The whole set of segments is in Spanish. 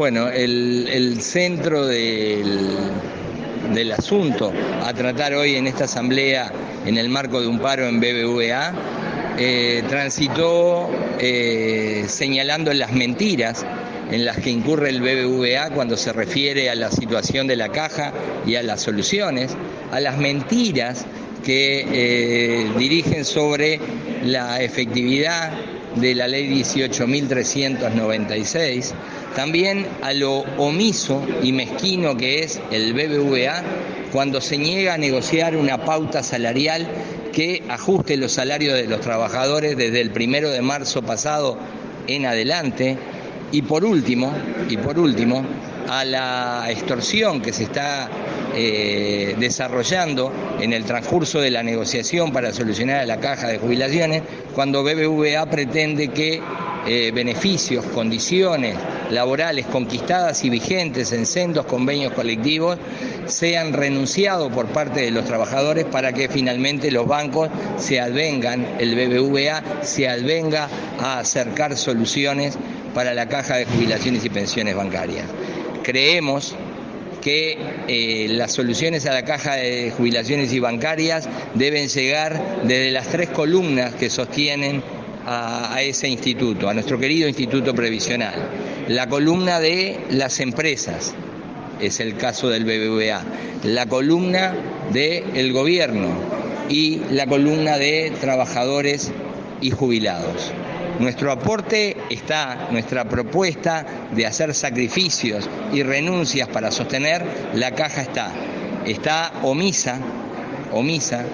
Bueno, el, centro del, asunto a tratar hoy en esta asamblea en el marco de un paro en BBVA eh, transitó eh, señalando las mentiras en las que incurre el BBVA cuando se refiere a la situación de la caja y a las soluciones, a las mentiras que eh, dirigen sobre la efectividad de la ley 18.396, también a lo omiso y mezquino que es el BBVA cuando se niega a negociar una pauta salarial que ajuste los salarios de los trabajadores desde el primero de marzo pasado en adelante. Y por último, y por último, a la extorsión que se está eh, desarrollando en el transcurso de la negociación para solucionar la caja de jubilaciones, cuando BBVA pretende que eh, beneficios, condiciones laborales conquistadas y vigentes en sendos convenios colectivos sean renunciados por parte de los trabajadores para que finalmente los bancos se advengan, el BBVA se advenga a acercar soluciones para la caja de jubilaciones y pensiones bancarias. Creemos que eh, las soluciones a la caja de jubilaciones y bancarias deben llegar desde las tres columnas que sostienen a, ese instituto, a nuestro querido instituto previsional. La columna de las empresas, es el caso del BBVA, la columna del gobierno y la columna de trabajadores y jubilados. Nuestro aporte está, nuestra propuesta de hacer sacrificios y renuncias para sostener la caja está. Está omisa, omisa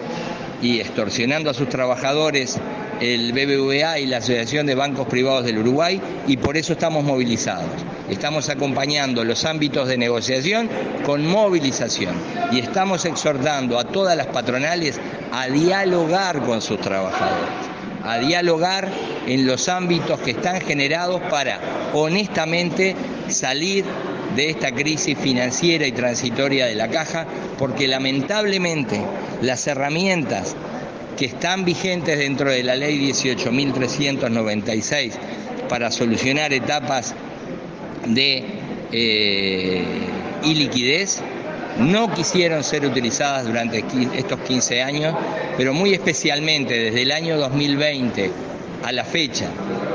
y extorsionando a sus trabajadores el BBVA y la Asociación de Bancos Privados del Uruguay y por eso estamos movilizados. Estamos acompañando los ámbitos de negociación con movilización y estamos exhortando a todas las patronales a dialogar con sus trabajadores a dialogar en los ámbitos que están generados para honestamente salir de esta crisis financiera y transitoria de la caja, porque lamentablemente las herramientas que están vigentes dentro de la ley 18.396 para solucionar etapas de eh, iliquidez no quisieron ser utilizadas durante estos 15 años, pero muy especialmente desde el año 2020 a la fecha,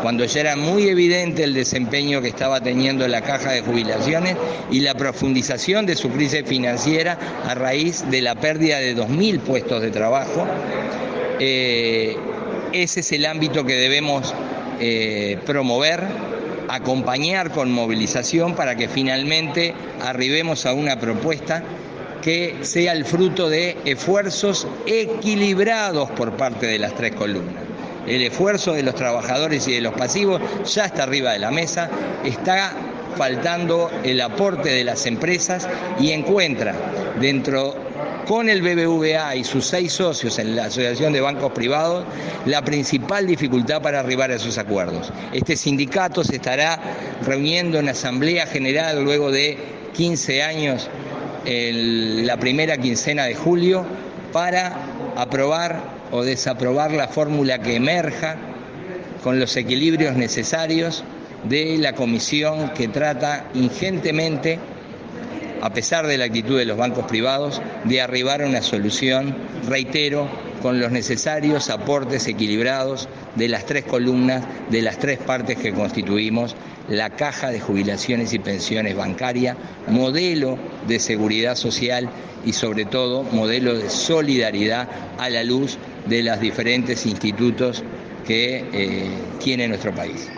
cuando ya era muy evidente el desempeño que estaba teniendo la caja de jubilaciones y la profundización de su crisis financiera a raíz de la pérdida de 2.000 puestos de trabajo, eh, ese es el ámbito que debemos eh, promover acompañar con movilización para que finalmente arribemos a una propuesta que sea el fruto de esfuerzos equilibrados por parte de las tres columnas. El esfuerzo de los trabajadores y de los pasivos ya está arriba de la mesa, está faltando el aporte de las empresas y encuentra dentro con el BBVA y sus seis socios en la Asociación de Bancos Privados la principal dificultad para arribar a esos acuerdos. Este sindicato se estará reuniendo en Asamblea General luego de 15 años, en la primera quincena de julio, para aprobar o desaprobar la fórmula que emerja con los equilibrios necesarios de la comisión que trata ingentemente a pesar de la actitud de los bancos privados, de arribar a una solución, reitero, con los necesarios aportes equilibrados de las tres columnas, de las tres partes que constituimos la caja de jubilaciones y pensiones bancaria, modelo de seguridad social y sobre todo modelo de solidaridad a la luz de los diferentes institutos que eh, tiene nuestro país.